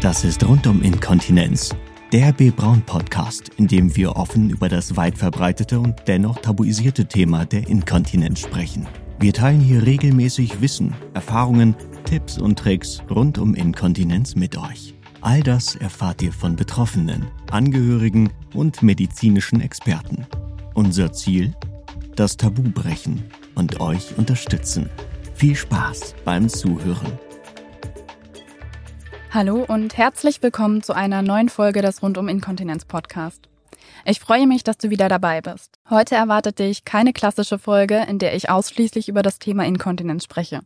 Das ist rund um Inkontinenz. Der B. Braun Podcast, in dem wir offen über das weit verbreitete und dennoch tabuisierte Thema der Inkontinenz sprechen. Wir teilen hier regelmäßig Wissen, Erfahrungen, Tipps und Tricks rund um Inkontinenz mit euch. All das erfahrt ihr von Betroffenen, Angehörigen und medizinischen Experten. Unser Ziel? Das Tabu brechen und euch unterstützen. Viel Spaß beim Zuhören. Hallo und herzlich willkommen zu einer neuen Folge des Rundum Inkontinenz Podcast. Ich freue mich, dass du wieder dabei bist. Heute erwartet dich keine klassische Folge, in der ich ausschließlich über das Thema Inkontinenz spreche.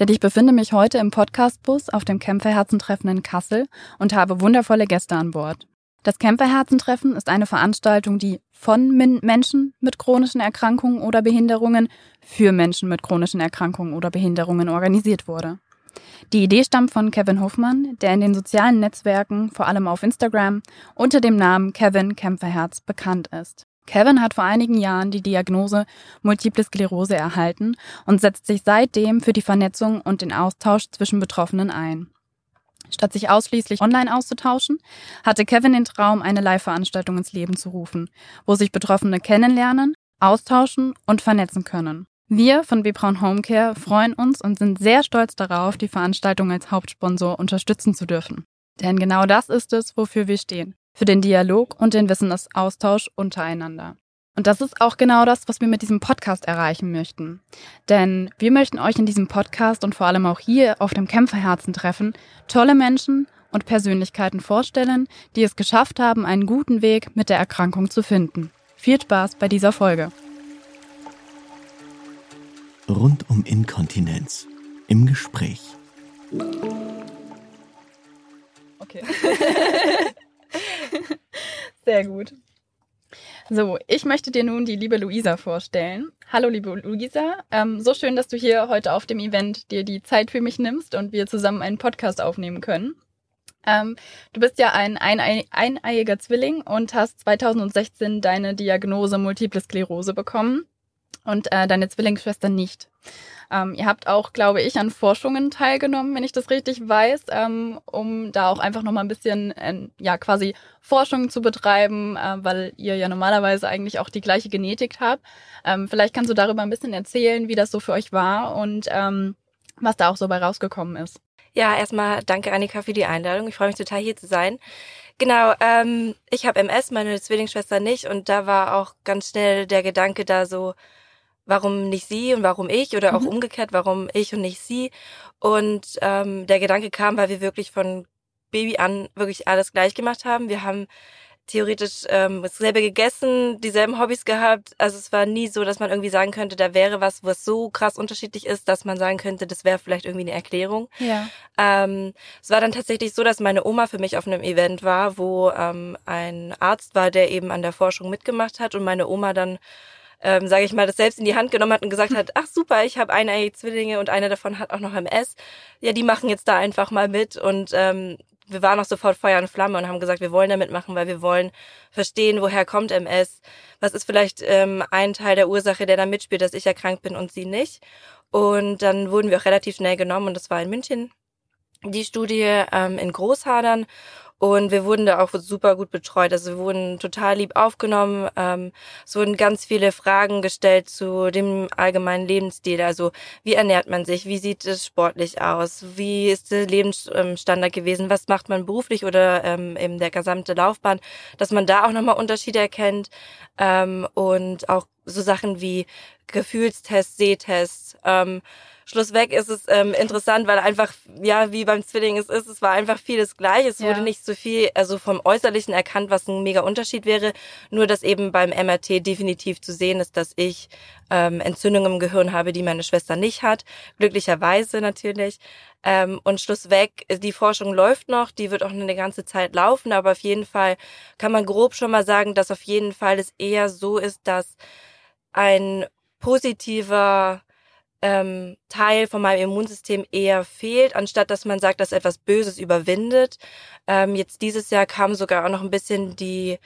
Denn ich befinde mich heute im Podcastbus auf dem Kämpferherzentreffen in Kassel und habe wundervolle Gäste an Bord. Das Kämpferherzentreffen ist eine Veranstaltung, die von Menschen mit chronischen Erkrankungen oder Behinderungen für Menschen mit chronischen Erkrankungen oder Behinderungen organisiert wurde. Die Idee stammt von Kevin Hofmann, der in den sozialen Netzwerken, vor allem auf Instagram, unter dem Namen Kevin Kämpferherz bekannt ist. Kevin hat vor einigen Jahren die Diagnose Multiple Sklerose erhalten und setzt sich seitdem für die Vernetzung und den Austausch zwischen Betroffenen ein. Statt sich ausschließlich online auszutauschen, hatte Kevin den Traum, eine Live-Veranstaltung ins Leben zu rufen, wo sich Betroffene kennenlernen, austauschen und vernetzen können. Wir von Bebraun Homecare freuen uns und sind sehr stolz darauf, die Veranstaltung als Hauptsponsor unterstützen zu dürfen. Denn genau das ist es, wofür wir stehen. Für den Dialog und den Wissensaustausch untereinander. Und das ist auch genau das, was wir mit diesem Podcast erreichen möchten. Denn wir möchten euch in diesem Podcast und vor allem auch hier auf dem Kämpferherzen treffen, tolle Menschen und Persönlichkeiten vorstellen, die es geschafft haben, einen guten Weg mit der Erkrankung zu finden. Viel Spaß bei dieser Folge rund um Inkontinenz im Gespräch. Okay. Sehr gut. So, ich möchte dir nun die liebe Luisa vorstellen. Hallo, liebe Luisa. Ähm, so schön, dass du hier heute auf dem Event dir die Zeit für mich nimmst und wir zusammen einen Podcast aufnehmen können. Ähm, du bist ja ein eineiiger Zwilling und hast 2016 deine Diagnose Multiple Sklerose bekommen und äh, deine Zwillingsschwester nicht. Ähm, ihr habt auch, glaube ich, an Forschungen teilgenommen, wenn ich das richtig weiß, ähm, um da auch einfach nochmal ein bisschen, äh, ja, quasi Forschung zu betreiben, äh, weil ihr ja normalerweise eigentlich auch die gleiche Genetik habt. Ähm, vielleicht kannst du darüber ein bisschen erzählen, wie das so für euch war und ähm, was da auch so bei rausgekommen ist. Ja, erstmal danke Annika für die Einladung. Ich freue mich total hier zu sein. Genau, ähm, ich habe MS, meine Zwillingsschwester nicht und da war auch ganz schnell der Gedanke da so, warum nicht sie und warum ich oder auch mhm. umgekehrt, warum ich und nicht sie. Und ähm, der Gedanke kam, weil wir wirklich von Baby an wirklich alles gleich gemacht haben. Wir haben theoretisch ähm, dasselbe gegessen, dieselben Hobbys gehabt. Also es war nie so, dass man irgendwie sagen könnte, da wäre was, was so krass unterschiedlich ist, dass man sagen könnte, das wäre vielleicht irgendwie eine Erklärung. Ja. Ähm, es war dann tatsächlich so, dass meine Oma für mich auf einem Event war, wo ähm, ein Arzt war, der eben an der Forschung mitgemacht hat und meine Oma dann ähm, sage ich mal, das selbst in die Hand genommen hat und gesagt hat, ach super, ich habe eine Zwillinge und einer davon hat auch noch MS. Ja, die machen jetzt da einfach mal mit und ähm, wir waren auch sofort Feuer und Flamme und haben gesagt, wir wollen da mitmachen, weil wir wollen verstehen, woher kommt MS, was ist vielleicht ähm, ein Teil der Ursache, der da mitspielt, dass ich erkrankt bin und sie nicht. Und dann wurden wir auch relativ schnell genommen und das war in München die Studie ähm, in Großhadern und wir wurden da auch super gut betreut. Also wir wurden total lieb aufgenommen. Ähm, es wurden ganz viele Fragen gestellt zu dem allgemeinen Lebensstil. Also wie ernährt man sich? Wie sieht es sportlich aus? Wie ist der Lebensstandard gewesen? Was macht man beruflich oder ähm, in der gesamte Laufbahn? Dass man da auch nochmal Unterschiede erkennt. Ähm, und auch so Sachen wie Gefühlstests, Sehtests. Ähm, Schlussweg ist es ähm, interessant, weil einfach, ja, wie beim Zwilling es ist, es war einfach vieles gleich. Es ja. wurde nicht so viel, also vom Äußerlichen erkannt, was ein mega Unterschied wäre. Nur, dass eben beim MRT definitiv zu sehen ist, dass ich ähm, Entzündungen im Gehirn habe, die meine Schwester nicht hat. Glücklicherweise natürlich. Ähm, und Schlussweg, die Forschung läuft noch, die wird auch eine ganze Zeit laufen, aber auf jeden Fall kann man grob schon mal sagen, dass auf jeden Fall es eher so ist, dass ein positiver ähm, Teil von meinem Immunsystem eher fehlt, anstatt dass man sagt, dass etwas Böses überwindet. Ähm, jetzt dieses Jahr kam sogar auch noch ein bisschen die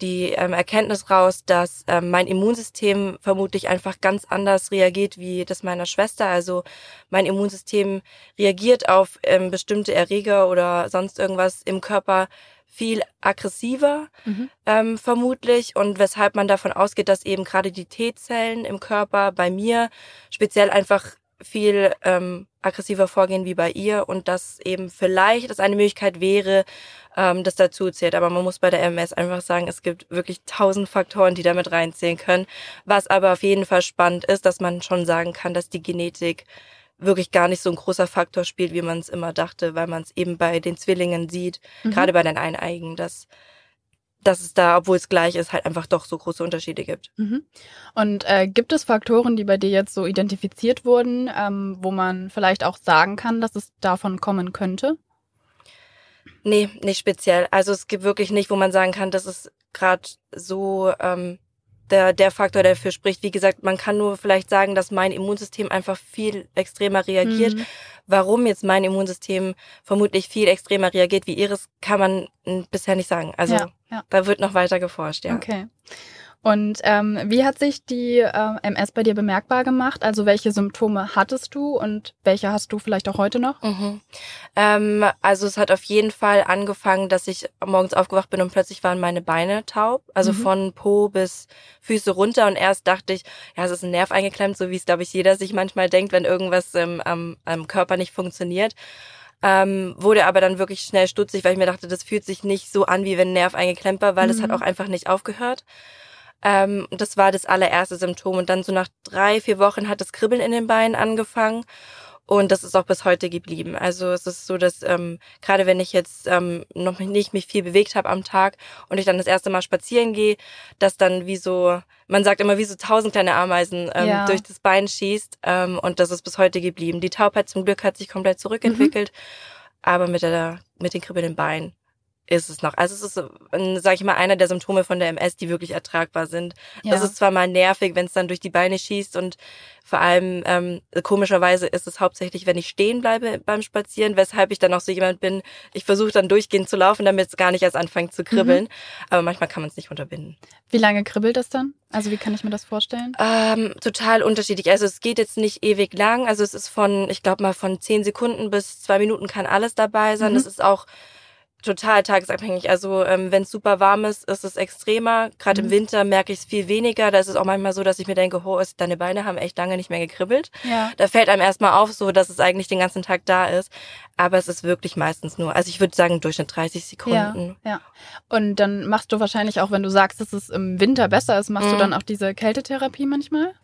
die ähm, Erkenntnis raus, dass ähm, mein Immunsystem vermutlich einfach ganz anders reagiert wie das meiner Schwester. Also mein Immunsystem reagiert auf ähm, bestimmte Erreger oder sonst irgendwas im Körper viel aggressiver mhm. ähm, vermutlich und weshalb man davon ausgeht, dass eben gerade die T-Zellen im Körper bei mir speziell einfach viel ähm, aggressiver vorgehen wie bei ihr und dass eben vielleicht das eine Möglichkeit wäre, ähm, das dazu zählt. Aber man muss bei der MS einfach sagen, es gibt wirklich tausend Faktoren, die damit reinzählen können. Was aber auf jeden Fall spannend ist, dass man schon sagen kann, dass die Genetik wirklich gar nicht so ein großer Faktor spielt, wie man es immer dachte, weil man es eben bei den Zwillingen sieht, mhm. gerade bei den Eineigen, dass dass es da, obwohl es gleich ist, halt einfach doch so große Unterschiede gibt. Mhm. Und äh, gibt es Faktoren, die bei dir jetzt so identifiziert wurden, ähm, wo man vielleicht auch sagen kann, dass es davon kommen könnte? Nee, nicht speziell. Also es gibt wirklich nicht, wo man sagen kann, das ist gerade so ähm, der, der Faktor, der dafür spricht. Wie gesagt, man kann nur vielleicht sagen, dass mein Immunsystem einfach viel extremer reagiert. Mhm. Warum jetzt mein Immunsystem vermutlich viel extremer reagiert wie ihres, kann man bisher nicht sagen. Also ja, ja. da wird noch weiter geforscht, ja. Okay. Und ähm, wie hat sich die äh, MS bei dir bemerkbar gemacht? Also welche Symptome hattest du und welche hast du vielleicht auch heute noch? Mhm. Ähm, also es hat auf jeden Fall angefangen, dass ich morgens aufgewacht bin und plötzlich waren meine Beine taub, also mhm. von Po bis Füße runter und erst dachte ich, ja, es ist ein Nerv eingeklemmt, so wie es glaube ich jeder sich manchmal denkt, wenn irgendwas ähm, am, am Körper nicht funktioniert. Ähm, wurde aber dann wirklich schnell stutzig, weil ich mir dachte, das fühlt sich nicht so an, wie wenn ein Nerv eingeklemmt war, weil es mhm. hat auch einfach nicht aufgehört. Ähm, das war das allererste Symptom. Und dann so nach drei, vier Wochen hat das Kribbeln in den Beinen angefangen. Und das ist auch bis heute geblieben. Also es ist so, dass ähm, gerade wenn ich jetzt ähm, noch nicht mich viel bewegt habe am Tag und ich dann das erste Mal spazieren gehe, dass dann wie so, man sagt immer wie so tausend kleine Ameisen ähm, ja. durch das Bein schießt. Ähm, und das ist bis heute geblieben. Die Taubheit zum Glück hat sich komplett zurückentwickelt, mhm. aber mit der mit den kribbelnden Beinen ist es noch. Also es ist, sage ich mal, einer der Symptome von der MS, die wirklich ertragbar sind. Ja. Das ist zwar mal nervig, wenn es dann durch die Beine schießt und vor allem ähm, komischerweise ist es hauptsächlich, wenn ich stehen bleibe beim Spazieren, weshalb ich dann auch so jemand bin, ich versuche dann durchgehend zu laufen, damit es gar nicht erst anfängt zu kribbeln. Mhm. Aber manchmal kann man es nicht unterbinden. Wie lange kribbelt das dann? Also wie kann ich mir das vorstellen? Ähm, total unterschiedlich. Also es geht jetzt nicht ewig lang. Also es ist von, ich glaube mal, von zehn Sekunden bis zwei Minuten kann alles dabei sein. Mhm. Das ist auch total tagesabhängig. Also ähm, wenn es super warm ist, ist es extremer. Gerade mhm. im Winter merke ich es viel weniger. Da ist es auch manchmal so, dass ich mir denke, oh, deine Beine haben echt lange nicht mehr gekribbelt. Ja. Da fällt einem erstmal auf, so dass es eigentlich den ganzen Tag da ist. Aber es ist wirklich meistens nur, also ich würde sagen, Durchschnitt 30 Sekunden. Ja, ja. Und dann machst du wahrscheinlich auch, wenn du sagst, dass es im Winter besser ist, machst mhm. du dann auch diese Kältetherapie manchmal?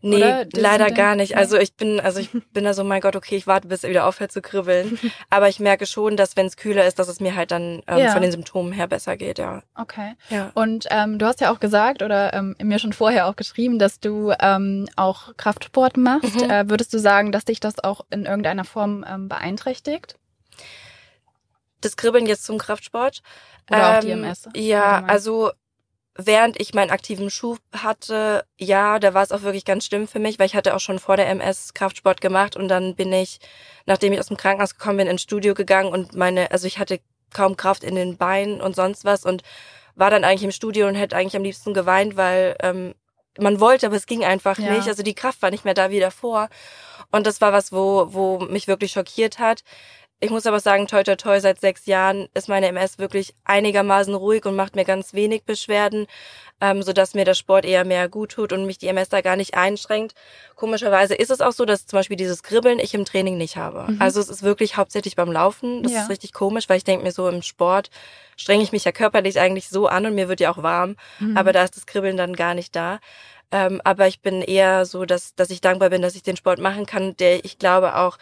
Nee, leider gar nicht. Also ich bin, also ich bin da so, mein Gott, okay, ich warte, bis er wieder aufhört zu kribbeln. Aber ich merke schon, dass wenn es kühler ist, dass es mir halt dann ähm, ja. von den Symptomen her besser geht, ja. Okay. Ja. Und ähm, du hast ja auch gesagt oder ähm, mir schon vorher auch geschrieben, dass du ähm, auch Kraftsport machst. Mhm. Äh, würdest du sagen, dass dich das auch in irgendeiner Form ähm, beeinträchtigt? Das Kribbeln jetzt zum Kraftsport? Oder auch die MS? Ähm, ja, also während ich meinen aktiven Schub hatte, ja, da war es auch wirklich ganz schlimm für mich, weil ich hatte auch schon vor der MS Kraftsport gemacht und dann bin ich, nachdem ich aus dem Krankenhaus gekommen bin, ins Studio gegangen und meine, also ich hatte kaum Kraft in den Beinen und sonst was und war dann eigentlich im Studio und hätte eigentlich am liebsten geweint, weil ähm, man wollte, aber es ging einfach ja. nicht. Also die Kraft war nicht mehr da wie davor. Und das war was, wo, wo mich wirklich schockiert hat. Ich muss aber sagen, toi toi toi, seit sechs Jahren ist meine MS wirklich einigermaßen ruhig und macht mir ganz wenig Beschwerden, ähm, sodass mir der Sport eher mehr gut tut und mich die MS da gar nicht einschränkt. Komischerweise ist es auch so, dass zum Beispiel dieses Kribbeln ich im Training nicht habe. Mhm. Also es ist wirklich hauptsächlich beim Laufen. Das ja. ist richtig komisch, weil ich denke mir so, im Sport strenge ich mich ja körperlich eigentlich so an und mir wird ja auch warm. Mhm. Aber da ist das Kribbeln dann gar nicht da. Ähm, aber ich bin eher so, dass, dass ich dankbar bin, dass ich den Sport machen kann, der ich glaube auch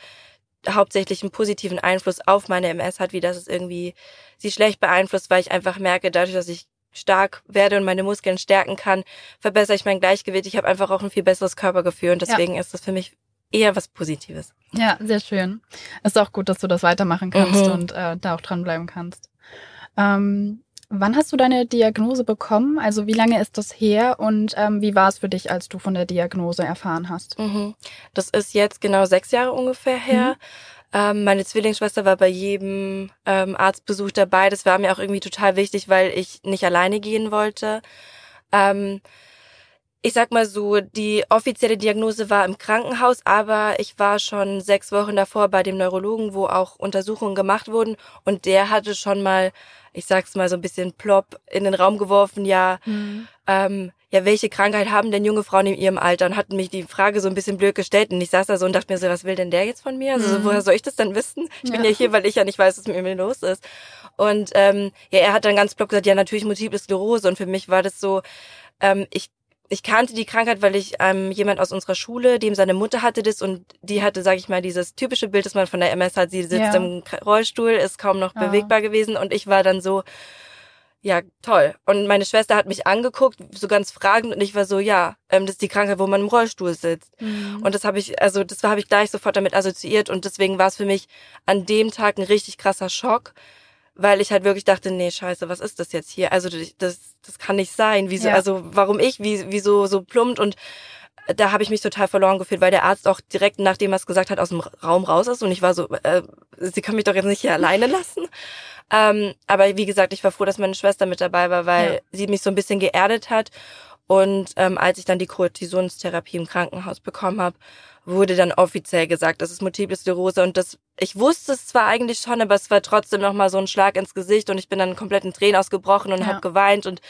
hauptsächlich einen positiven Einfluss auf meine MS hat, wie das es irgendwie sie schlecht beeinflusst, weil ich einfach merke, dadurch, dass ich stark werde und meine Muskeln stärken kann, verbessere ich mein Gleichgewicht. Ich habe einfach auch ein viel besseres Körpergefühl und deswegen ja. ist das für mich eher was Positives. Ja, sehr schön. Es ist auch gut, dass du das weitermachen kannst mhm. und äh, da auch dranbleiben kannst. Ähm, Wann hast du deine Diagnose bekommen? Also wie lange ist das her und ähm, wie war es für dich, als du von der Diagnose erfahren hast? Mhm. Das ist jetzt genau sechs Jahre ungefähr her. Mhm. Ähm, meine Zwillingsschwester war bei jedem ähm, Arztbesuch dabei. Das war mir auch irgendwie total wichtig, weil ich nicht alleine gehen wollte. Ähm, ich sag mal so, die offizielle Diagnose war im Krankenhaus, aber ich war schon sechs Wochen davor bei dem Neurologen, wo auch Untersuchungen gemacht wurden und der hatte schon mal, ich sag's mal so ein bisschen plopp in den Raum geworfen, ja, mhm. ähm, ja, welche Krankheit haben denn junge Frauen in ihrem Alter? Und hatten mich die Frage so ein bisschen blöd gestellt und ich saß da so und dachte mir so, was will denn der jetzt von mir? Also mhm. woher soll ich das denn wissen? Ich ja. bin ja hier, weil ich ja nicht weiß, was mit mir los ist. Und ähm, ja, er hat dann ganz plopp gesagt, ja, natürlich Multiple Sklerose und für mich war das so, ähm, ich ich kannte die Krankheit, weil ich ähm, jemand aus unserer Schule, dem seine Mutter hatte das und die hatte, sage ich mal, dieses typische Bild, das man von der MS hat. Sie sitzt ja. im Rollstuhl, ist kaum noch ja. bewegbar gewesen und ich war dann so, ja, toll. Und meine Schwester hat mich angeguckt, so ganz fragend und ich war so, ja, ähm, das ist die Krankheit, wo man im Rollstuhl sitzt. Mhm. Und das habe ich, also das habe ich gleich sofort damit assoziiert und deswegen war es für mich an dem Tag ein richtig krasser Schock weil ich halt wirklich dachte, nee, scheiße, was ist das jetzt hier? Also das, das kann nicht sein. Wieso, ja. also warum ich, wie, wieso so plumpt und da habe ich mich total verloren gefühlt, weil der Arzt auch direkt nachdem er es gesagt hat aus dem Raum raus ist und ich war so, äh, sie können mich doch jetzt nicht hier alleine lassen. Ähm, aber wie gesagt, ich war froh, dass meine Schwester mit dabei war, weil ja. sie mich so ein bisschen geerdet hat. Und ähm, als ich dann die Cortisonstherapie im Krankenhaus bekommen habe, wurde dann offiziell gesagt, das ist Multiple Sklerose und das ich wusste es zwar eigentlich schon, aber es war trotzdem noch mal so ein Schlag ins Gesicht und ich bin dann komplett in Tränen ausgebrochen und ja. habe geweint und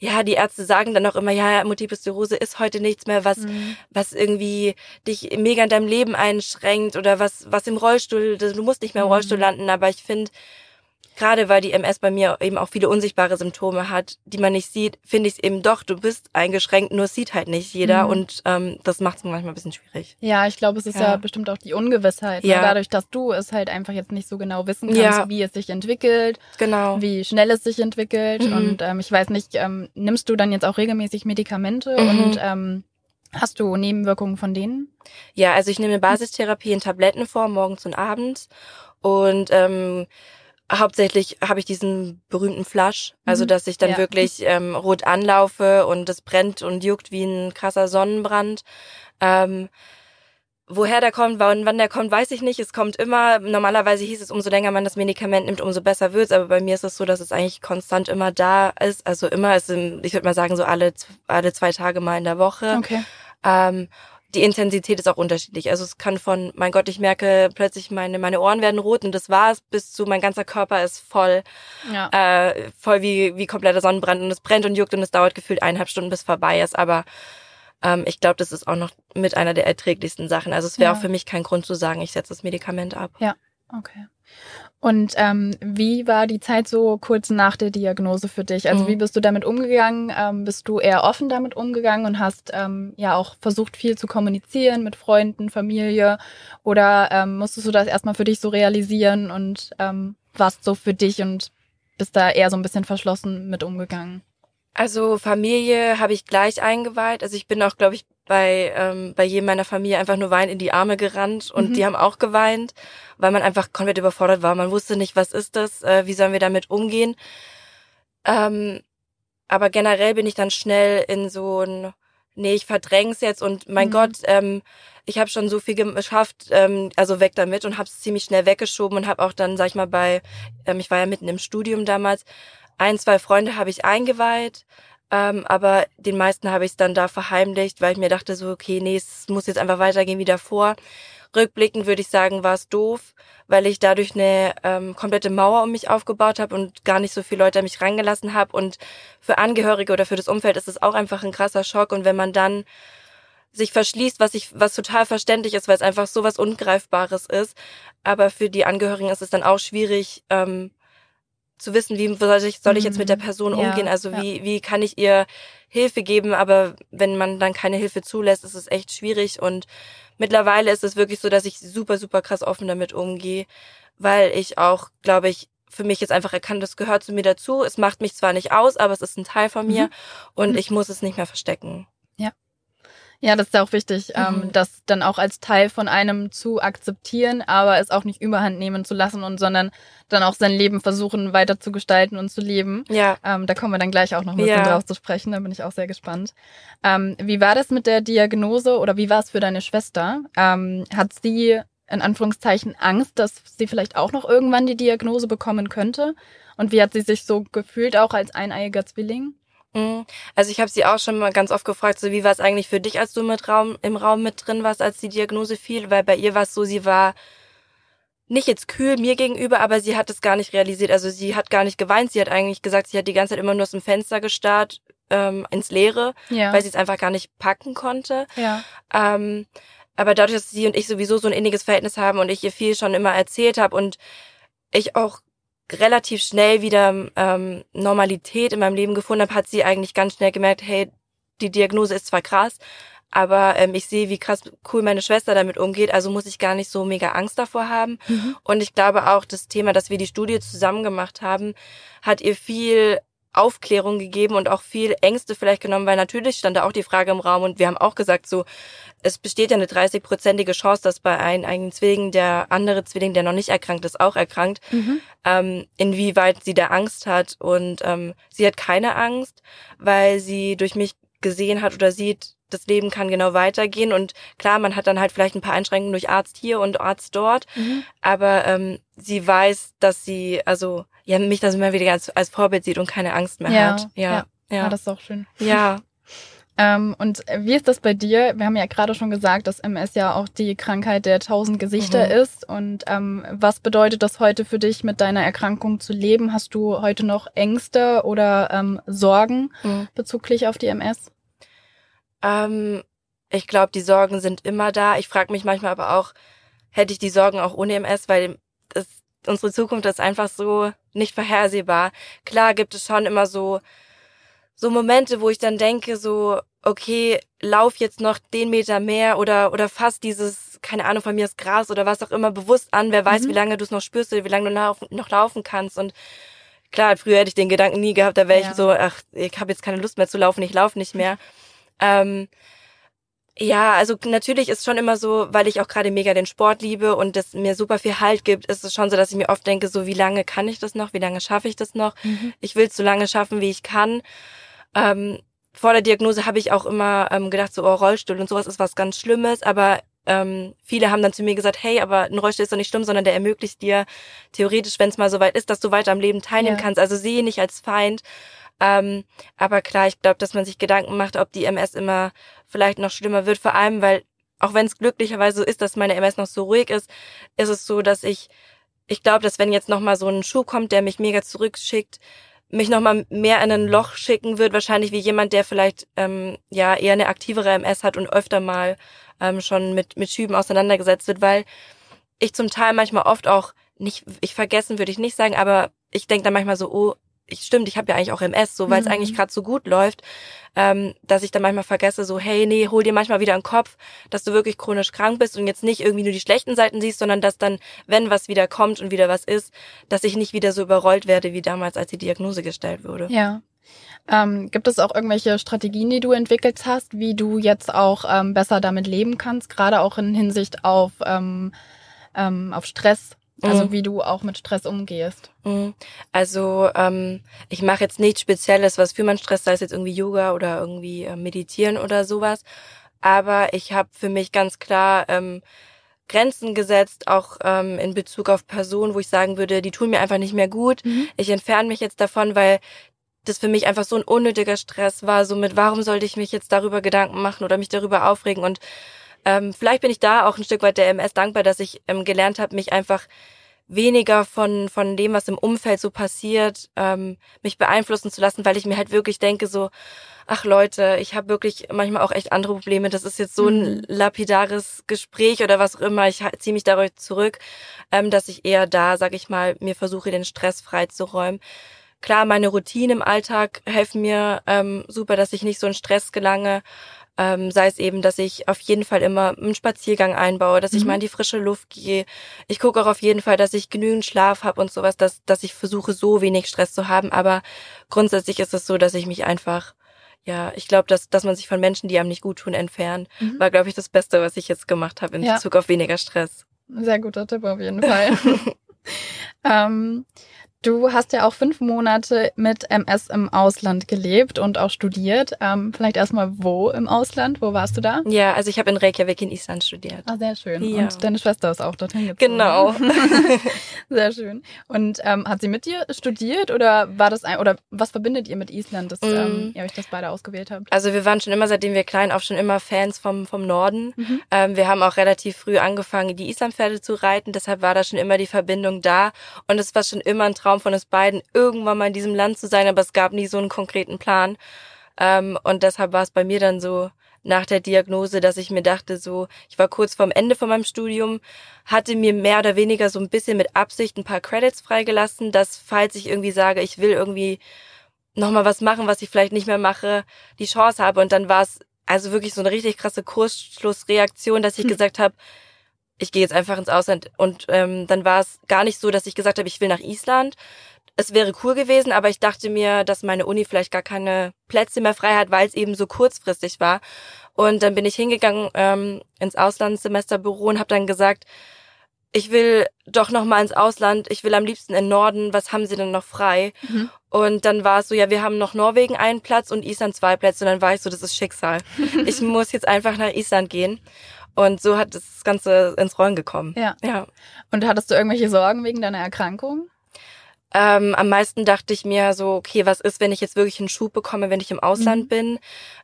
ja, die Ärzte sagen dann auch immer, ja, Multiple Sklerose ist heute nichts mehr, was, mhm. was irgendwie dich mega in deinem Leben einschränkt oder was, was im Rollstuhl, du musst nicht mehr im Rollstuhl mhm. landen, aber ich finde, gerade weil die MS bei mir eben auch viele unsichtbare Symptome hat, die man nicht sieht, finde ich es eben doch, du bist eingeschränkt, nur sieht halt nicht jeder mhm. und ähm, das macht es manchmal ein bisschen schwierig. Ja, ich glaube, es ist ja. ja. bestimmt auch die Ungewissheit. Ne? Ja. Ne? Dadurch, dass du es halt einfach jetzt nicht so genau wissen kannst, ja. wie es sich entwickelt, genau. wie schnell es sich entwickelt mhm. und ähm, ich weiß nicht, ähm, nimmst du dann jetzt auch regelmäßig Medikamente mhm. und ähm, Hast du Nebenwirkungen von denen? Ja, also ich nehme Basistherapie in Tablettenform morgens und abends und ähm, hauptsächlich habe ich diesen berühmten Flash, also mhm. dass ich dann ja. wirklich ähm, rot anlaufe und es brennt und juckt wie ein krasser Sonnenbrand. Ähm, woher der kommt, wann, wann der kommt, weiß ich nicht. Es kommt immer. Normalerweise hieß es, umso länger man das Medikament nimmt, umso besser wird's. Aber bei mir ist es so, dass es eigentlich konstant immer da ist. Also immer, ist, ich würde mal sagen, so alle alle zwei Tage mal in der Woche. Okay. Ähm, die Intensität ist auch unterschiedlich. Also es kann von, mein Gott, ich merke plötzlich meine meine Ohren werden rot und das war's, bis zu mein ganzer Körper ist voll, ja. äh, voll wie wie kompletter Sonnenbrand und es brennt und juckt und es dauert gefühlt eineinhalb Stunden, bis vorbei ist. Aber ähm, ich glaube, das ist auch noch mit einer der erträglichsten Sachen. Also es wäre ja. auch für mich kein Grund zu sagen, ich setze das Medikament ab. Ja, okay. Und ähm, wie war die Zeit so kurz nach der Diagnose für dich? Also mhm. wie bist du damit umgegangen? Ähm, bist du eher offen damit umgegangen und hast ähm, ja auch versucht, viel zu kommunizieren mit Freunden, Familie? Oder ähm, musstest du das erstmal für dich so realisieren und ähm, warst so für dich und bist da eher so ein bisschen verschlossen mit umgegangen? Also Familie habe ich gleich eingeweiht. Also ich bin auch, glaube ich, bei, ähm, bei jedem meiner Familie einfach nur wein in die Arme gerannt und mhm. die haben auch geweint, weil man einfach komplett überfordert war. Man wusste nicht, was ist das, äh, wie sollen wir damit umgehen. Ähm, aber generell bin ich dann schnell in so ein, nee, ich verdräng's jetzt und mein mhm. Gott, ähm, ich habe schon so viel geschafft, ähm, also weg damit und habe es ziemlich schnell weggeschoben und habe auch dann, sag ich mal, bei, ähm, ich war ja mitten im Studium damals, ein, zwei Freunde habe ich eingeweiht, ähm, aber den meisten habe ich es dann da verheimlicht, weil ich mir dachte so, okay, nee, es muss jetzt einfach weitergehen wie davor. Rückblickend würde ich sagen, war es doof, weil ich dadurch eine ähm, komplette Mauer um mich aufgebaut habe und gar nicht so viele Leute an mich reingelassen habe. Und für Angehörige oder für das Umfeld ist es auch einfach ein krasser Schock. Und wenn man dann sich verschließt, was ich, was total verständlich ist, weil es einfach so was Ungreifbares ist. Aber für die Angehörigen ist es dann auch schwierig, ähm, zu wissen, wie soll ich, soll ich jetzt mit der mhm. Person ja, umgehen? Also ja. wie, wie kann ich ihr Hilfe geben? Aber wenn man dann keine Hilfe zulässt, ist es echt schwierig. Und mittlerweile ist es wirklich so, dass ich super, super krass offen damit umgehe, weil ich auch, glaube ich, für mich jetzt einfach erkannt, das gehört zu mir dazu. Es macht mich zwar nicht aus, aber es ist ein Teil von mir mhm. und mhm. ich muss es nicht mehr verstecken. Ja. Ja, das ist ja auch wichtig, ähm, Mhm. ähm, das dann auch als Teil von einem zu akzeptieren, aber es auch nicht überhand nehmen zu lassen und sondern dann auch sein Leben versuchen weiter zu gestalten und zu leben. Ja. Ähm, da kommen wir dann gleich auch noch ein bisschen Ja. drauf zu sprechen, da bin ich auch sehr gespannt. Ähm, wie war das mit der Diagnose oder wie war es für deine Schwester? Ähm, hat sie in Anführungszeichen Angst, dass sie vielleicht auch noch irgendwann die Diagnose bekommen könnte? Und wie hat sie sich so gefühlt auch als eineiiger Zwilling? Mhm. Also ich habe sie auch schon mal ganz oft gefragt, so wie war es eigentlich für dich, als du mit Raum, im Raum mit drin warst, als die Diagnose fiel, weil bei ihr war es so, sie war nicht jetzt kühl mir gegenüber, aber sie hat es gar nicht realisiert. Also sie hat gar nicht geweint, sie hat eigentlich gesagt, sie hat die ganze Zeit immer nur aus dem Fenster gestarrt, ähm, ins Leere, Ja. weil sie es einfach gar nicht packen konnte. ja. Ähm, aber dadurch, dass sie und ich sowieso so ein inniges Verhältnis haben und ich ihr viel schon immer erzählt habe und ich auch relativ schnell wieder ähm, Normalität in meinem Leben gefunden habe, hat sie eigentlich ganz schnell gemerkt, hey, die Diagnose ist zwar krass, aber ähm, ich sehe, wie krass cool meine Schwester damit umgeht, also muss ich gar nicht so mega Angst davor haben. Mhm. Und ich glaube auch, das Thema, dass wir die Studie zusammen gemacht haben, hat ihr viel Aufklärung gegeben und auch viel Ängste vielleicht genommen, weil natürlich stand da auch die Frage im Raum und wir haben auch gesagt, so, es besteht ja eine 30-prozentige Chance, dass bei einem eigenen Zwilling der andere Zwilling, der noch nicht erkrankt ist, auch erkrankt, Mhm. ähm, inwieweit sie da Angst hat. Und ähm, sie hat keine Angst, weil sie durch mich gesehen hat oder sieht, das Leben kann genau weitergehen. Und klar, man hat dann halt vielleicht ein paar Einschränkungen durch Arzt hier und Arzt dort, Mhm. aber ähm, sie weiß, dass sie, also ja, mich das immer wieder als, als Vorbild sieht und keine Angst mehr Ja, hat. Ja, ja. ja, Ah, das ist auch schön. ja. Ähm, und wie ist das bei dir? Wir haben ja gerade schon gesagt, dass MS ja auch die Krankheit der tausend Gesichter Mhm. ist. Und ähm, was bedeutet das heute für dich, mit deiner Erkrankung zu leben? Hast du heute noch Ängste oder ähm, Sorgen Mhm. bezüglich auf die MS? Ähm, ich glaube, die Sorgen sind immer da. Ich frage mich manchmal aber auch, hätte ich die Sorgen auch ohne MS, weil das, unsere Zukunft ist einfach so nicht vorhersehbar. Klar gibt es schon immer so, so Momente, wo ich dann denke, so, okay, lauf jetzt noch den Meter mehr oder, oder fass dieses, keine Ahnung, von mir ist Gras oder was auch immer bewusst an. Wer weiß, Mhm. wie lange du es noch spürst oder wie lange du laufen, noch laufen kannst. Und klar, früher hätte ich den Gedanken nie gehabt, da wäre Ja. ich so, ach, ich habe jetzt keine Lust mehr zu laufen, ich laufe nicht mehr. Ähm, ja, also natürlich ist schon immer so, weil ich auch gerade mega den Sport liebe und das mir super viel Halt gibt, ist es schon so, dass ich mir oft denke, so wie lange kann ich das noch, wie lange schaffe ich das noch? Ich will es so lange schaffen, wie ich kann. Ähm, vor der Diagnose habe ich auch immer ähm, gedacht, so oh, Rollstuhl und sowas ist was ganz Schlimmes, aber ähm, viele haben dann zu mir gesagt, hey, aber ein Rollstuhl ist doch nicht schlimm, sondern der ermöglicht dir theoretisch, wenn es mal so weit ist, dass du weiter am Leben teilnehmen Ja. kannst. Also sehe nicht als Feind. Ähm, aber klar, ich glaube, dass man sich Gedanken macht, ob die MS immer vielleicht noch schlimmer wird. Vor allem, weil auch wenn es glücklicherweise so ist, dass meine MS noch so ruhig ist, ist es so, dass ich, ich glaube, dass wenn jetzt noch mal so ein Schuh kommt, der mich mega zurückschickt, mich noch mal mehr in ein Loch schicken wird, wahrscheinlich wie jemand, der vielleicht ähm, ja eher eine aktivere MS hat und öfter mal ähm, schon mit mit Schüben auseinandergesetzt wird, weil ich zum Teil manchmal oft auch nicht, ich vergessen würde ich nicht sagen, aber ich denke dann manchmal so, oh, ich stimmt, ich habe ja eigentlich auch MS, so weil es Mhm. eigentlich gerade so gut läuft, ähm, dass ich dann manchmal vergesse, so hey, nee, hol dir manchmal wieder einen Kopf, dass du wirklich chronisch krank bist und jetzt nicht irgendwie nur die schlechten Seiten siehst, sondern dass dann, wenn was wieder kommt und wieder was ist, dass ich nicht wieder so überrollt werde wie damals, als die Diagnose gestellt wurde. Ja. Ähm, gibt es auch irgendwelche Strategien, die du entwickelt hast, wie du jetzt auch ähm, besser damit leben kannst, gerade auch in Hinsicht auf, ähm, ähm, auf Stress, also Mhm. wie du auch mit Stress umgehst? Mhm. Also ähm, ich mache jetzt nichts Spezielles, was für meinen Stress, sei es jetzt irgendwie Yoga oder irgendwie äh, Meditieren oder sowas. Aber ich habe für mich ganz klar ähm, Grenzen gesetzt, auch ähm, in Bezug auf Personen, wo ich sagen würde, die tun mir einfach nicht mehr gut. Mhm. Ich entferne mich jetzt davon, weil das für mich einfach so ein unnötiger Stress war. Somit, warum sollte ich mich jetzt darüber Gedanken machen oder mich darüber aufregen? Und ähm, vielleicht bin ich da auch ein Stück weit der MS dankbar, dass ich ähm, gelernt habe, mich einfach weniger von von dem, was im Umfeld so passiert, ähm, mich beeinflussen zu lassen, weil ich mir halt wirklich denke so, ach Leute, ich habe wirklich manchmal auch echt andere Probleme. Das ist jetzt so ein Mhm. lapidares Gespräch oder was auch immer. Ich ziehe mich dadurch zurück, ähm, dass ich eher da, sag ich mal, mir versuche, den Stress freizuräumen. Klar, meine Routinen im Alltag helfen mir ähm, super, dass ich nicht so in Stress gelange. Ähm, sei es eben, dass ich auf jeden Fall immer einen Spaziergang einbaue, dass ich Mhm. mal in die frische Luft gehe. Ich gucke auch auf jeden Fall, dass ich genügend Schlaf habe und sowas, dass, dass ich versuche, so wenig Stress zu haben. Aber grundsätzlich ist es so, dass ich mich einfach ja, ich glaube, dass, dass man sich von Menschen, die einem nicht gut tun, entfernt, Mhm. war, glaube ich, das Beste, was ich jetzt gemacht habe in Ja. Bezug auf weniger Stress. Sehr guter Tipp auf jeden Fall. ähm, du hast ja auch fünf Monate mit MS im Ausland gelebt und auch studiert. Ähm, vielleicht erstmal wo im Ausland? Wo warst du da? Ja, also ich habe in Reykjavik in Island studiert. Ah, sehr schön. Ja. Und deine Schwester ist auch dorthin gezogen. Genau. Sehr schön. Und ähm, hat sie mit dir studiert oder war das ein oder was verbindet ihr mit Island, dass ähm, Mm. ihr euch das beide ausgewählt habt? Also wir waren schon immer, seitdem wir klein auf, schon immer Fans vom, vom Norden. Mhm. Ähm, wir haben auch relativ früh angefangen, die Islandpferde zu reiten. Deshalb war da schon immer die Verbindung da. Und es war schon immer ein Traum von uns beiden, irgendwann mal in diesem Land zu sein. Aber es gab nie so einen konkreten Plan. Ähm, und deshalb war es bei mir dann so nach der Diagnose, dass ich mir dachte, so, ich war kurz vorm Ende von meinem Studium, hatte mir mehr oder weniger so ein bisschen mit Absicht ein paar Credits freigelassen, dass falls ich irgendwie sage, ich will irgendwie nochmal was machen, was ich vielleicht nicht mehr mache, die Chance habe. Und dann war es also wirklich so eine richtig krasse Kursschlussreaktion, dass ich Hm. gesagt habe, ich gehe jetzt einfach ins Ausland. Und ähm, dann war es gar nicht so, dass ich gesagt habe, ich will nach Island. Es wäre cool gewesen, aber ich dachte mir, dass meine Uni vielleicht gar keine Plätze mehr frei hat, weil es eben so kurzfristig war. Und dann bin ich hingegangen ähm, ins Auslandssemesterbüro und habe dann gesagt, ich will doch noch mal ins Ausland, ich will am liebsten in den Norden, was haben Sie denn noch frei? Mhm. Und dann war es so, ja, wir haben noch Norwegen einen Platz und Island zwei Plätze. Und dann war ich so, das ist Schicksal. ich muss jetzt einfach nach Island gehen. Und so hat das Ganze ins Rollen gekommen. Ja. Ja. Und hattest du irgendwelche Sorgen wegen deiner Erkrankung? Ähm, am meisten dachte ich mir so, okay, was ist, wenn ich jetzt wirklich einen Schub bekomme, wenn ich im Ausland Mhm. bin?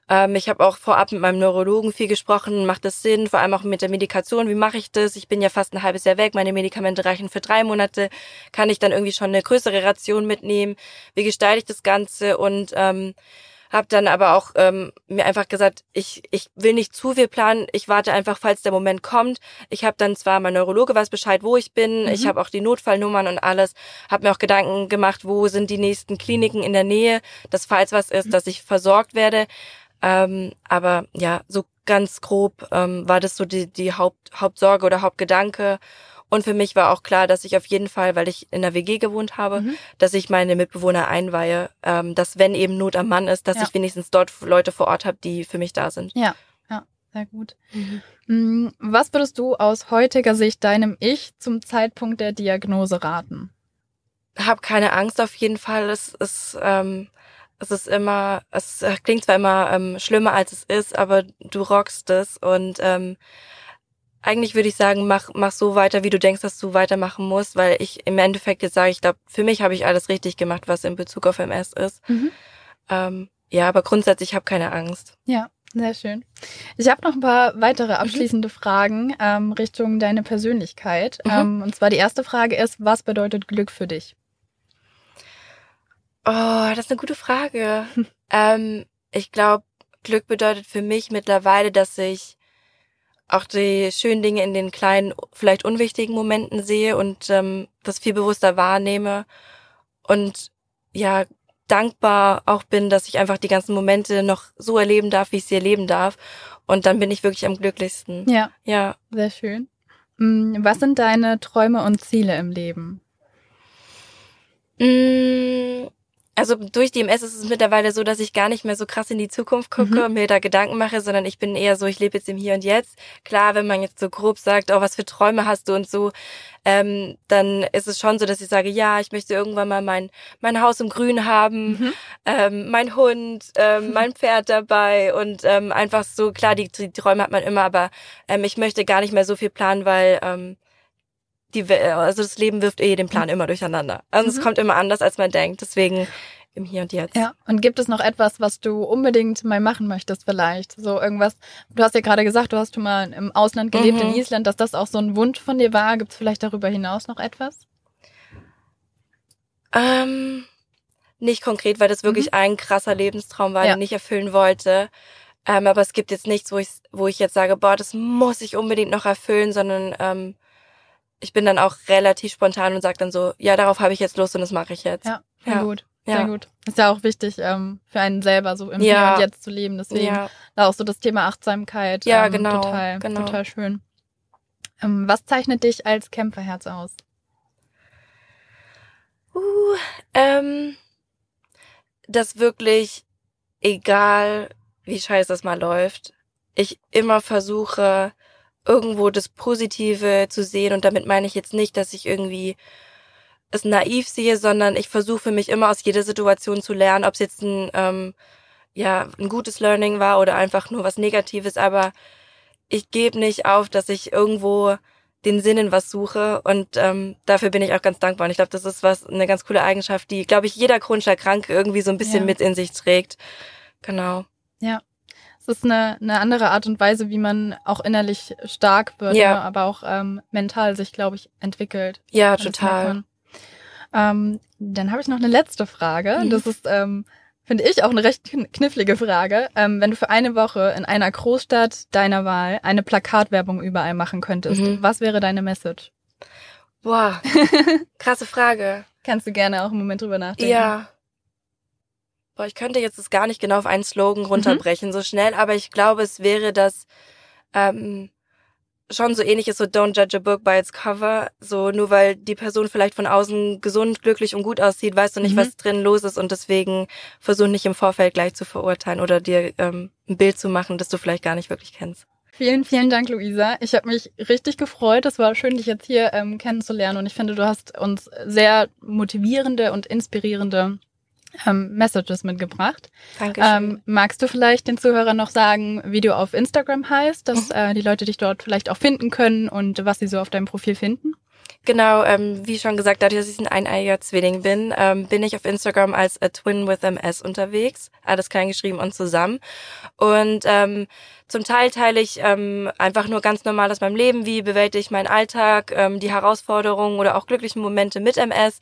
Ähm, ich habe auch vorab mit meinem Neurologen viel gesprochen, macht das Sinn, vor allem auch mit der Medikation, wie mache ich das? Ich bin ja fast ein halbes Jahr weg, meine Medikamente reichen für drei Monate, kann ich dann irgendwie schon eine größere Ration mitnehmen? Wie gestalte ich das Ganze? Und ähm, habe dann aber auch ähm, mir einfach gesagt, ich, ich will nicht zu viel planen, ich warte einfach, falls der Moment kommt. Ich habe dann zwar, mein Neurologe weiß Bescheid, wo ich bin, Mhm. ich habe auch die Notfallnummern und alles, habe mir auch Gedanken gemacht, wo sind die nächsten Kliniken in der Nähe, dass falls was ist, dass ich versorgt werde. Ähm, aber ja, so ganz grob ähm, war das so die, die Haupt, Hauptsorge oder Hauptgedanke. Und für mich war auch klar, dass ich auf jeden Fall, weil ich in der WG gewohnt habe, Mhm. dass ich meine Mitbewohner einweihe, ähm, dass wenn eben Not am Mann ist, dass Ja. ich wenigstens dort Leute vor Ort habe, die für mich da sind. Ja, ja, sehr gut. Mm, Was würdest du aus heutiger Sicht deinem Ich zum Zeitpunkt der Diagnose raten? Hab keine Angst auf jeden Fall. Es ist, ähm, es ist immer, es klingt zwar immer ähm, schlimmer als es ist, aber du rockst es und ähm, eigentlich würde ich sagen, mach, mach so weiter, wie du denkst, dass du weitermachen musst, weil ich im Endeffekt jetzt sage, ich glaube, für mich habe ich alles richtig gemacht, was in Bezug auf MS ist. Mhm. Ähm, ja, aber grundsätzlich habe keine Angst. Ja, sehr schön. Ich habe noch ein paar weitere abschließende Fragen ähm, Richtung deine Persönlichkeit. Mhm. Ähm, und zwar die erste Frage ist, was bedeutet Glück für dich? Oh, das ist eine gute Frage. ähm, ich glaube, Glück bedeutet für mich mittlerweile, dass ich auch die schönen Dinge in den kleinen, vielleicht unwichtigen Momenten sehe und ähm, das viel bewusster wahrnehme und ja dankbar auch bin, dass ich einfach die ganzen Momente noch so erleben darf, wie ich sie erleben darf. Und dann bin ich wirklich am glücklichsten. Ja, Ja. sehr schön. Mm, Was sind deine Träume und Ziele im Leben? Mm, Also durch die MS ist es mittlerweile so, dass ich gar nicht mehr so krass in die Zukunft gucke Mhm. und mir da Gedanken mache, sondern ich bin eher so, ich lebe jetzt im Hier und Jetzt. Klar, wenn man jetzt so grob sagt, oh, was für Träume hast du und so, ähm, dann ist es schon so, dass ich sage, ja, ich möchte irgendwann mal mein, mein Haus im Grün haben, Mhm. ähm, mein Hund, ähm, mein Pferd dabei und ähm, einfach so, klar, die, die Träume hat man immer, aber ähm, ich möchte gar nicht mehr so viel planen, weil ähm, die, We- also das Leben wirft eh den Plan immer durcheinander. Also Mhm. es kommt immer anders, als man denkt. Deswegen im Hier und Jetzt. Ja, und gibt es noch etwas, was du unbedingt mal machen möchtest vielleicht? So irgendwas, du hast ja gerade gesagt, du hast schon mal im Ausland gelebt, Mhm. in Island, dass das auch so ein Wunsch von dir war. Gibt es vielleicht darüber hinaus noch etwas? Ähm, nicht konkret, weil das wirklich ein krasser Lebenstraum war, Mhm. Ja. den ich erfüllen wollte. Ähm, aber es gibt jetzt nichts, wo ich, wo ich jetzt sage, boah, das muss ich unbedingt noch erfüllen, sondern ähm, ich bin dann auch relativ spontan und sage dann so, ja, darauf habe ich jetzt Lust und das mache ich jetzt. Ja, sehr Ja. gut. Sehr Ja. gut. Ist ja auch wichtig, ähm, für einen selber so im Ja. Hier und Jetzt zu leben. Deswegen Ja. da auch so das Thema Achtsamkeit. Ja, ähm, genau, Total, genau. total schön. Ähm, was zeichnet dich als Kämpferherz aus? Uh, ähm, dass wirklich egal wie scheiße es mal läuft, ich immer versuche, irgendwo das Positive zu sehen. Und damit meine ich jetzt nicht, dass ich irgendwie es naiv sehe, sondern ich versuche für mich immer aus jeder Situation zu lernen, ob es jetzt ein, ähm, ja, ein gutes Learning war oder einfach nur was Negatives. Aber ich gebe nicht auf, dass ich irgendwo den Sinn in was suche und ähm, dafür bin ich auch ganz dankbar. Und ich glaube, das ist was eine ganz coole Eigenschaft, die, glaube ich, jeder chronischer Kranke irgendwie so ein bisschen ja. mit in sich trägt. Genau. Ja. Es ist eine, eine andere Art und Weise, wie man auch innerlich stark wird, ja. ne, aber auch ähm, mental sich, glaube ich, entwickelt. Ja, total. Ähm, dann habe ich noch eine letzte Frage. Mhm. Das ist ähm, Finde ich auch eine recht knifflige Frage. Ähm, wenn du für eine Woche in einer Großstadt deiner Wahl eine Plakatwerbung überall machen könntest, mhm. was wäre deine Message? Boah, krasse Frage. Kannst du gerne auch einen Moment drüber nachdenken. Ja. Boah, ich könnte jetzt das gar nicht genau auf einen Slogan runterbrechen, mhm. so schnell, aber ich glaube, es wäre das, ähm, schon so ähnlich ist, so don't judge a book by its cover. So nur weil die Person vielleicht von außen gesund, glücklich und gut aussieht, weißt du nicht, mhm. was drin los ist und deswegen versuch nicht im Vorfeld gleich zu verurteilen oder dir ähm, ein Bild zu machen, das du vielleicht gar nicht wirklich kennst. Vielen, vielen Dank, Luisa. Ich habe mich richtig gefreut. Es war schön, dich jetzt hier ähm, kennenzulernen und ich finde, du hast uns sehr motivierende und inspirierende ähm, Messages mitgebracht. Dankeschön. Ähm, magst du vielleicht den Zuhörern noch sagen, wie du auf Instagram heißt, dass mhm. äh, die Leute dich dort vielleicht auch finden können und was sie so auf deinem Profil finden? Genau, ähm, wie schon gesagt, dadurch, dass ich ein eineiiger Zwilling bin, ähm, bin ich auf Instagram als a Twin with MS unterwegs. Alles klein geschrieben und zusammen. Und ähm, zum Teil teile ich ähm, einfach nur ganz normal aus meinem Leben, wie bewältige ich meinen Alltag, ähm, die Herausforderungen oder auch glücklichen Momente mit MS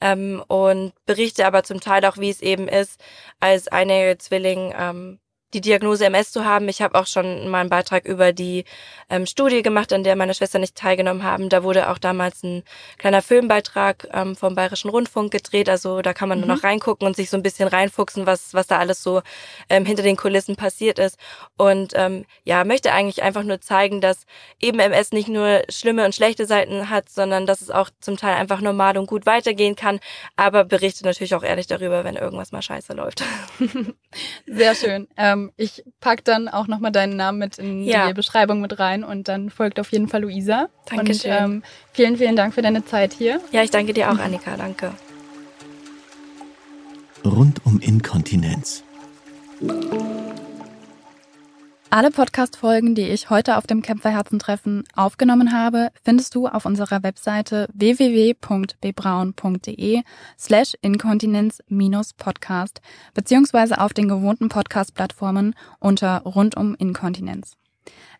ähm, und berichte aber zum Teil auch, wie es eben ist, als eine Zwilling ähm, die Diagnose MS zu haben. Ich habe auch schon mal einen Beitrag über die ähm, Studie gemacht, an der meine Schwester nicht teilgenommen haben. Da wurde auch damals ein kleiner Filmbeitrag ähm, vom Bayerischen Rundfunk gedreht. Also da kann man mhm. nur noch reingucken und sich so ein bisschen reinfuchsen, was, was da alles so ähm, hinter den Kulissen passiert ist. Und ähm, ja, möchte eigentlich einfach nur zeigen, dass eben MS nicht nur schlimme und schlechte Seiten hat, sondern dass es auch zum Teil einfach normal und gut weitergehen kann. Aber berichte natürlich auch ehrlich darüber, wenn irgendwas mal scheiße läuft. Sehr schön. Ähm, ich pack dann auch nochmal deinen Namen mit in ja. die Beschreibung mit rein und dann folgt auf jeden Fall Luisa. Dankeschön. Und ähm, vielen, vielen Dank für deine Zeit hier. Ja, ich danke dir auch, Annika. Danke. Rund um Inkontinenz. Alle Podcast-Folgen, die ich heute auf dem Kämpferherzentreffen aufgenommen habe, findest du auf unserer Webseite www.bbraun.de slash inkontinenz-podcast beziehungsweise auf den gewohnten Podcast-Plattformen unter Rundum Inkontinenz.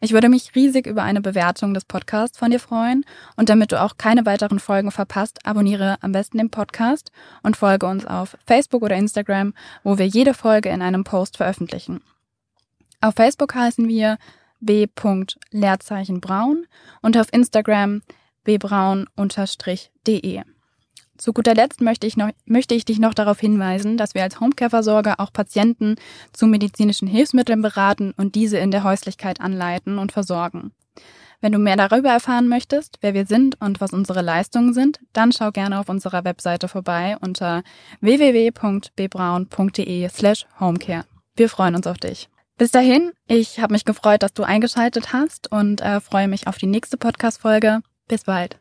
Ich würde mich riesig über eine Bewertung des Podcasts von dir freuen und damit du auch keine weiteren Folgen verpasst, abonniere am besten den Podcast und folge uns auf Facebook oder Instagram, wo wir jede Folge in einem Post veröffentlichen. Auf Facebook heißen wir b.leerzeichen-braun und auf Instagram bbraun-de. Zu guter Letzt möchte ich, noch, möchte ich dich noch darauf hinweisen, dass wir als Homecare-Versorger auch Patienten zu medizinischen Hilfsmitteln beraten und diese in der Häuslichkeit anleiten und versorgen. Wenn du mehr darüber erfahren möchtest, wer wir sind und was unsere Leistungen sind, dann schau gerne auf unserer Webseite vorbei unter www.bbraun.de slash homecare. Wir freuen uns auf dich. Bis dahin, ich habe mich gefreut, dass du eingeschaltet hast und äh, freue mich auf die nächste Podcast-Folge. Bis bald.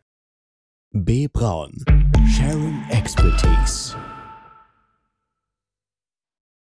B. Braun. Sharing Expertise.